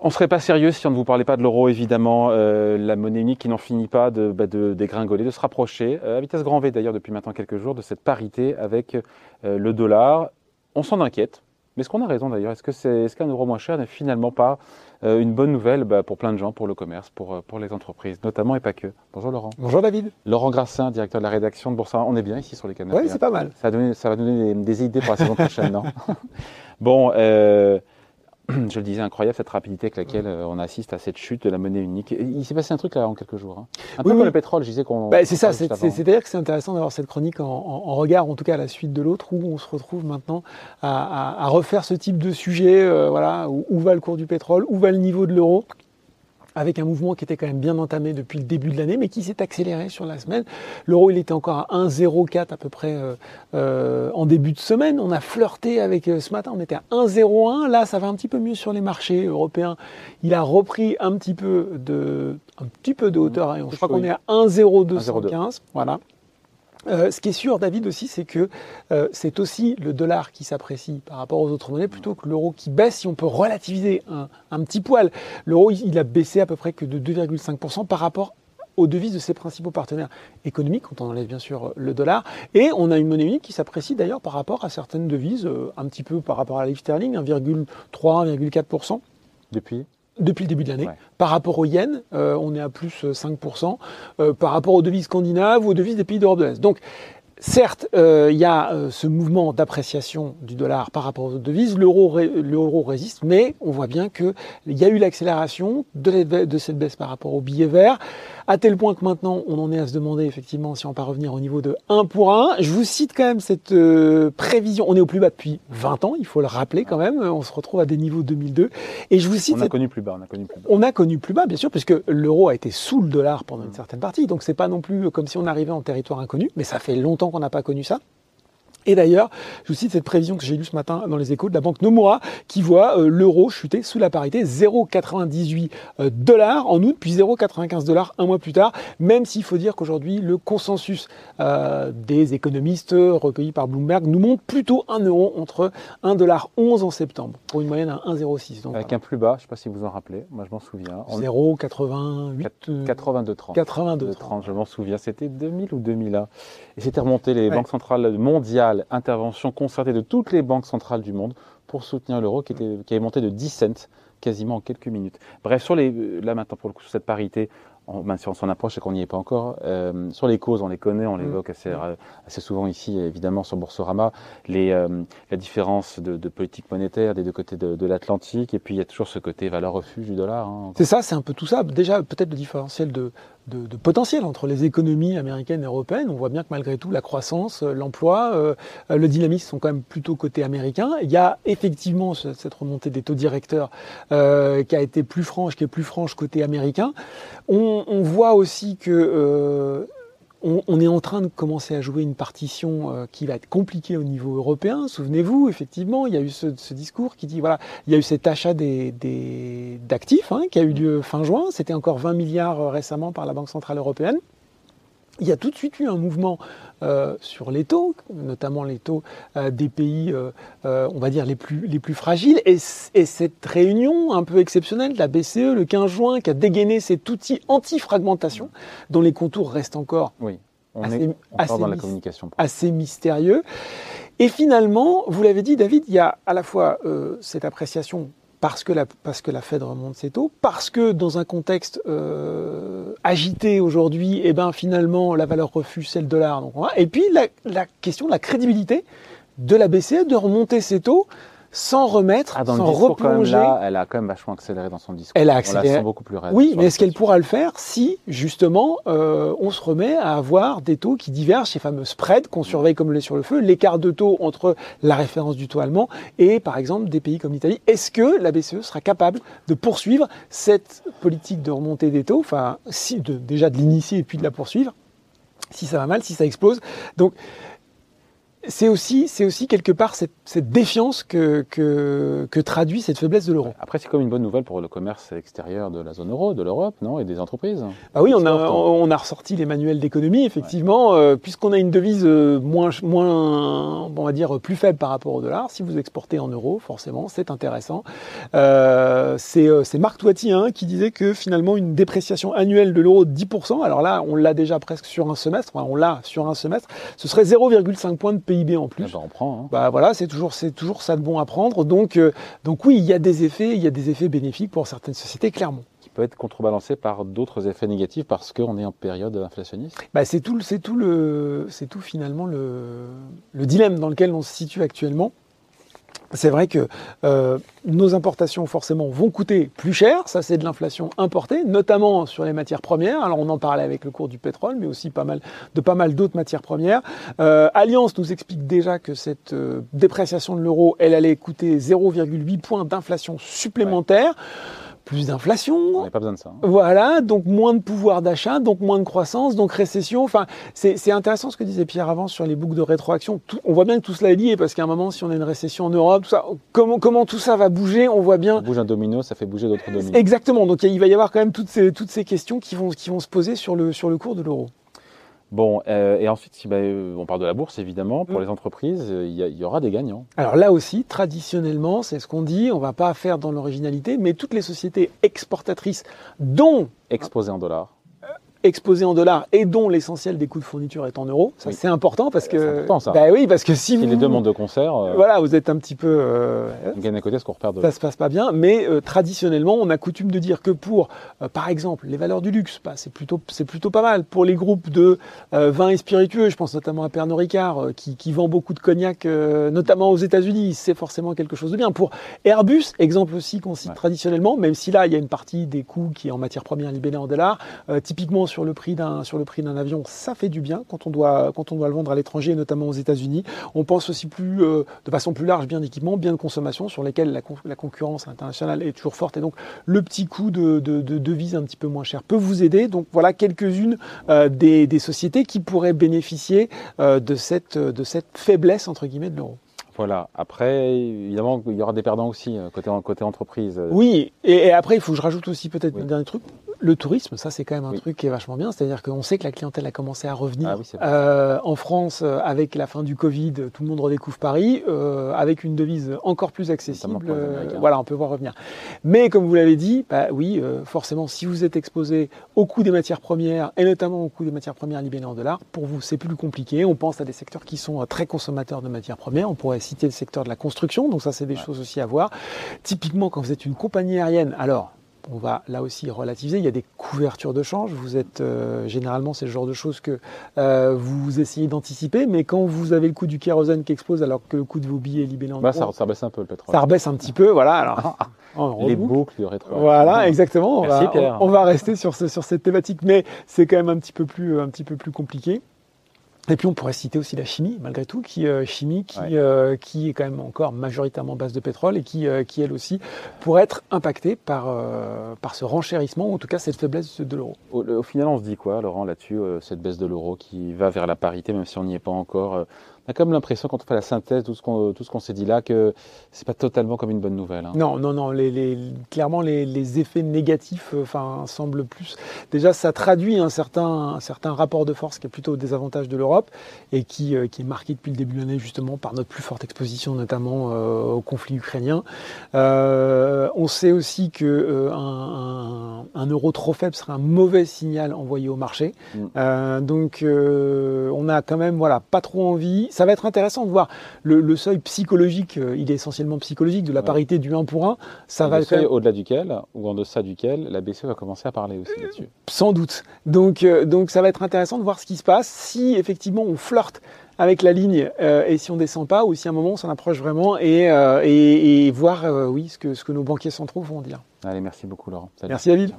On serait pas sérieux si on ne vous parlait pas de l'euro, évidemment, euh, la monnaie unique qui n'en finit pas de, bah, de dégringoler, de se rapprocher, euh, à vitesse grand V d'ailleurs depuis maintenant quelques jours, de cette parité avec euh, le dollar. On s'en inquiète, mais est-ce qu'on a raison d'ailleurs? Est-ce qu'un euro moins cher n'est finalement pas une bonne nouvelle bah, pour plein de gens, pour le commerce, pour, pour les entreprises, notamment et pas que? Bonjour Laurent. Bonjour David. Laurent Grassin, directeur de la rédaction de Boursorama. On est bien ici sur les canaux. Oui, c'est pas mal. Ça va donner, ça va donner des, des idées pour la saison prochaine, non? Bon, euh, je le disais, incroyable cette rapidité avec laquelle euh, on assiste à cette chute de la monnaie unique. Et Il s'est passé un truc là en quelques jours. hein. Un peu Oui, comme le pétrole, je disais qu'on. Bah, c'est ça, c'est-à-dire que c'est intéressant d'avoir cette chronique en, en- en regard, en tout cas à la suite de l'autre, où on se retrouve maintenant à, à- à refaire ce type de sujet, euh, voilà, où, où va le cours du pétrole, où va le niveau de l'euro, avec un mouvement qui était quand même bien entamé depuis le début de l'année, mais qui s'est accéléré sur la semaine. L'euro, il était encore à 1,04 à peu près euh, euh, en début de semaine. On a flirté avec euh, ce matin, on était à 1,01. Là, ça va un petit peu mieux sur les marchés européens. Il a repris un petit peu de, un petit peu de hauteur. hein. Je crois qu'on est à 1,0215. Voilà. Euh, ce qui est sûr, David, aussi, c'est que euh, c'est aussi le dollar qui s'apprécie par rapport aux autres monnaies plutôt que l'euro qui baisse. Si on peut relativiser un, petit poil, l'euro, il, il a baissé à peu près que de 2,5% par rapport aux devises de ses principaux partenaires économiques, quand on enlève bien sûr le dollar. Et on a une monnaie unique qui s'apprécie d'ailleurs par rapport à certaines devises, euh, un petit peu par rapport à la livre sterling, 1,3, 1,4% Depuis? Depuis le début de l'année. Ouais. Par rapport au yen, euh, on est à plus euh, 5%. Euh, par rapport aux devises scandinaves ou aux devises des pays d'Europe de l'Est. Donc, certes, euh, il y a euh, ce mouvement d'appréciation du dollar par rapport aux autres devises. L'euro, ré- l'euro résiste, mais on voit bien qu'il y a eu l'accélération de, de cette baisse par rapport au billet vert, à tel point que maintenant, on en est à se demander effectivement si on peut revenir au niveau de 1 pour 1. Je vous cite quand même cette euh, prévision. On est au plus bas depuis 20 ans, il faut le rappeler quand même. On se retrouve à des niveaux 2002. Et je vous cite On a cette connu plus bas, on a connu plus bas. on a connu plus bas, bien sûr, puisque l'euro a été sous le dollar pendant une certaine partie. Donc c'est pas non plus comme si on arrivait en territoire inconnu, mais ça fait longtemps qu'on n'a pas connu ça. Et d'ailleurs, je vous cite cette prévision que j'ai lue ce matin dans les échos de la banque Nomura, qui voit euh, l'euro chuter sous la parité 0,98 euh, dollars en août, puis 0,95 dollars un mois plus tard, même s'il faut dire qu'aujourd'hui, le consensus euh, des économistes recueillis par Bloomberg nous montre plutôt un euro entre 1,11 dollar en septembre, pour une moyenne à 1,06. Donc Avec un plus bas, je ne sais pas si vous en rappelez, moi je m'en souviens. On- 0,88. euh, 82,30. 82 de 30, je m'en souviens. C'était 2000 ou 2001. Et c'était remonté les Ouais. banques centrales mondiales, intervention concertée de toutes les banques centrales du monde pour soutenir l'euro qui, était, qui avait monté de 10 cents quasiment en quelques minutes. Bref, sur les, là maintenant pour le coup, sur cette parité, on, même si on s'en approche et qu'on n'y est pas encore, euh, sur les causes, on les connaît, on l'évoque assez, euh, assez souvent ici, évidemment, sur Boursorama, les, euh, la différence de, de politique monétaire des deux côtés de, de l'Atlantique, et puis il y a toujours ce côté valeur refuge du dollar. hein. C'est ça, c'est un peu tout ça. Déjà, peut-être le différentiel de, de, de potentiel entre les économies américaines et européennes. On voit bien que malgré tout, la croissance, euh, l'emploi, euh, le dynamisme sont quand même plutôt côté américain. Il y a effectivement ce- cette remontée des taux directeurs euh, qui a été plus franche, qui est plus franche côté américain. On, on voit aussi que euh, on, est en train de commencer à jouer une partition euh, qui va être compliquée au niveau européen. Souvenez-vous, effectivement, il y a eu ce, discours qui dit voilà, il y a eu cet achat d'actifs hein, qui a eu lieu fin juin. C'était encore 20 milliards euh, récemment par la Banque centrale européenne. Il y a tout de suite eu un mouvement euh, sur les taux, notamment les taux euh, des pays, euh, on va dire, les plus, les plus fragiles. Et, cette réunion un peu exceptionnelle de la BCE le 15 juin, qui a dégainé cet outil anti-fragmentation, dont les contours restent encore Oui, on Assez- est encore assez dans la communication. assez mystérieux. Et finalement, vous l'avez dit, David, il y a à la fois cette appréciation parce que, la, parce que la Fed remonte ses taux, parce que dans un contexte euh, agité aujourd'hui, eh ben, finalement, la valeur refuge, c'est le dollar. Donc. Et puis, la, la question de la crédibilité de la BCE de remonter ses taux sans remettre, Ah, dans le sans discours, quand même, replonger. là, elle a quand même vachement accéléré dans son discours. Elle a On la accéléré. sent beaucoup plus raide. Oui, mais est-ce qu'elle pourra le faire si, justement, euh, on se remet à avoir des taux qui divergent, ces fameux spreads qu'on surveille comme le lait sur le feu, l'écart de taux entre la référence du taux allemand et, par exemple, des pays comme l'Italie? Est-ce que la BCE sera capable de poursuivre cette politique de remontée des taux, enfin, si, de, déjà de l'initier et puis de la poursuivre, si ça va mal, si ça explose Donc, c'est aussi, c'est aussi quelque part cette, cette défiance que, que, que, traduit cette faiblesse de l'euro. Après, c'est comme une bonne nouvelle pour le commerce extérieur de la zone euro, de l'Europe, non, et des entreprises. Ah oui, on a, on a ressorti les manuels d'économie, effectivement, euh, puisqu'on a une devise euh, moins, moins, on va dire, plus faible par rapport au dollar. Si vous exportez en euros, forcément, c'est intéressant. Euh, c'est, euh, c'est Marc Toiti hein, qui disait que finalement une dépréciation annuelle de l'euro de 10%. Alors là, on l'a déjà presque sur un semestre. Enfin, on l'a sur un semestre. Ce serait 0,5 points de PIB en plus. Ah bah, on prend, hein. Bah voilà, c'est toujours, c'est toujours ça de bon à prendre. Donc, euh, donc oui, il y a des effets, il y a des effets bénéfiques pour certaines sociétés, clairement. Qui peut être contrebalancé par d'autres effets négatifs parce qu'on est en période inflationniste. Bah c'est tout, c'est tout le, c'est tout finalement le, le dilemme dans lequel on se situe actuellement c'est vrai que euh, nos importations forcément vont coûter plus cher, ça c'est de l'inflation importée, notamment sur les matières premières. Alors on en parlait avec le cours du pétrole, mais aussi pas mal, de pas mal d'autres matières premières. Euh, Alliance nous explique déjà que cette euh, dépréciation de l'euro, elle allait coûter 0,8 points d'inflation supplémentaire. Plus d'inflation. On n'a pas besoin de ça. Hein. Voilà, donc moins de pouvoir d'achat, donc moins de croissance, donc récession. Enfin, c'est intéressant ce que disait Pierre avant sur les boucles de rétroaction. on voit bien que tout cela est lié parce qu'à un moment, si on a une récession en Europe, tout ça, comment, comment tout ça va bouger, on voit bien. On bouge un domino, ça fait bouger d'autres dominos. Exactement. Donc il va y avoir quand même toutes ces, toutes ces questions qui vont, qui vont se poser sur le, sur le cours de l'euro. Bon, euh, et ensuite, si, bah, euh, on parle de la bourse, évidemment, pour mm. les entreprises, euh, il y, y, aura des gagnants. Alors là aussi, traditionnellement, c'est ce qu'on dit, on ne va pas faire dans l'originalité, mais toutes les sociétés exportatrices, dont... Exposées en dollars exposés en dollars et dont l'essentiel des coûts de fourniture est en euros. Ça, c'est important parce que. Important, ça. Bah oui, parce que si, vous. les deux mondes de concert. Euh, voilà, vous êtes un petit peu. Euh, on gagne à côté ce qu'on repère de Ça se passe pas bien, mais euh, traditionnellement, on a coutume de dire que pour, euh, par exemple, les valeurs du luxe, bah, c'est plutôt, c'est plutôt pas mal. Pour les groupes de vins et spiritueux, je pense notamment à Pernod Ricard, qui, qui, vend beaucoup de cognac, notamment aux États-Unis, c'est forcément quelque chose de bien. Pour Airbus, exemple aussi qu'on cite traditionnellement, même si là, il y a une partie des coûts qui est en matière première libellée en dollars, typiquement sur le prix d'un sur le prix d'un avion, ça fait du bien quand on doit, quand on doit le vendre à l'étranger, notamment aux États-Unis. On pense aussi plus, euh, de façon plus large, bien d'équipement, bien de consommation, sur lesquels la, la, concurrence internationale est toujours forte. Et donc, le petit coût de, de, de devise un petit peu moins cher peut vous aider. Donc, voilà quelques-unes euh, des, des, sociétés qui pourraient bénéficier euh, de, cette, de cette faiblesse, entre guillemets, de l'euro. Voilà. Après, évidemment, il y aura des perdants aussi côté, côté entreprise. Oui, et, et après, il faut que je rajoute aussi peut-être oui. un dernier truc le tourisme, ça c'est quand même un oui. truc qui est vachement bien. C'est-à-dire qu'on sait que la clientèle a commencé à revenir. Ah oui, euh, en France, euh, avec la fin du Covid, tout le monde redécouvre Paris, euh, avec une devise encore plus accessible. Euh, voilà, on peut voir revenir. Mais comme vous l'avez dit, bah, oui, euh, forcément, si vous êtes exposé au coût des matières premières, et notamment au coût des matières premières libellées en dollars, pour vous c'est plus compliqué. On pense à des secteurs qui sont très consommateurs de matières premières. On pourrait citer le secteur de la construction, donc ça c'est des ouais. choses aussi à voir. Typiquement, quand vous êtes une compagnie aérienne, alors on va là aussi relativiser. Il y a des couvertures de change. Vous êtes euh, généralement c'est le genre de choses que euh, vous essayez d'anticiper, mais quand vous avez le coût du kérosène qui explose alors que le coût de vos billets est libellé en bah, ça, ça baisse un peu le pétrole. Ça rebaisse un petit peu, voilà. Alors, les boucles du rétro. Voilà, exactement. Merci, on, va, Pierre. On, on, va rester sur, ce, sur cette thématique, mais c'est quand même un petit peu plus, un petit peu plus compliqué. Et puis on pourrait citer aussi la chimie, malgré tout, qui euh, chimie qui, ouais. euh, qui est quand même encore majoritairement base de pétrole et qui, euh, qui elle aussi pourrait être impactée par, euh, par ce renchérissement, ou en tout cas cette faiblesse de l'euro. Au, au, final, on se dit quoi, Laurent, là-dessus, euh, cette baisse de l'euro qui va vers la parité, même si on n'y est pas encore on a comme l'impression, quand on fait la synthèse de tout ce qu'on qu s'est dit là, que c'est pas totalement comme une bonne nouvelle. Hein. Non, non, non. Les, les, clairement, les, les, effets négatifs euh, enfin, semblent plus. Déjà, ça traduit un certain, un certain rapport de force qui est plutôt au désavantage de l'Europe et qui, euh, qui, est marqué depuis le début de l'année justement par notre plus forte exposition, notamment euh, au conflit ukrainien. Euh, on sait aussi que un, un, un, euro trop faible serait un mauvais signal envoyé au marché. Mm. donc, on a quand même, voilà, pas trop envie ça va être intéressant de voir le, le seuil psychologique, euh, il est essentiellement psychologique, de la ouais. parité du 1 pour 1. Ça va le seuil au-delà duquel, ou en deçà duquel, la BCE va commencer à parler aussi là-dessus. Sans doute. Donc, euh, donc ça va être intéressant de voir ce qui se passe, si effectivement on flirte avec la ligne euh, et si on descend pas ou si à un moment on s'en approche vraiment et, euh, et, et voir euh, oui ce que, ce que nos banquiers centraux vont dire. Allez, merci beaucoup Laurent. Salut. Merci David.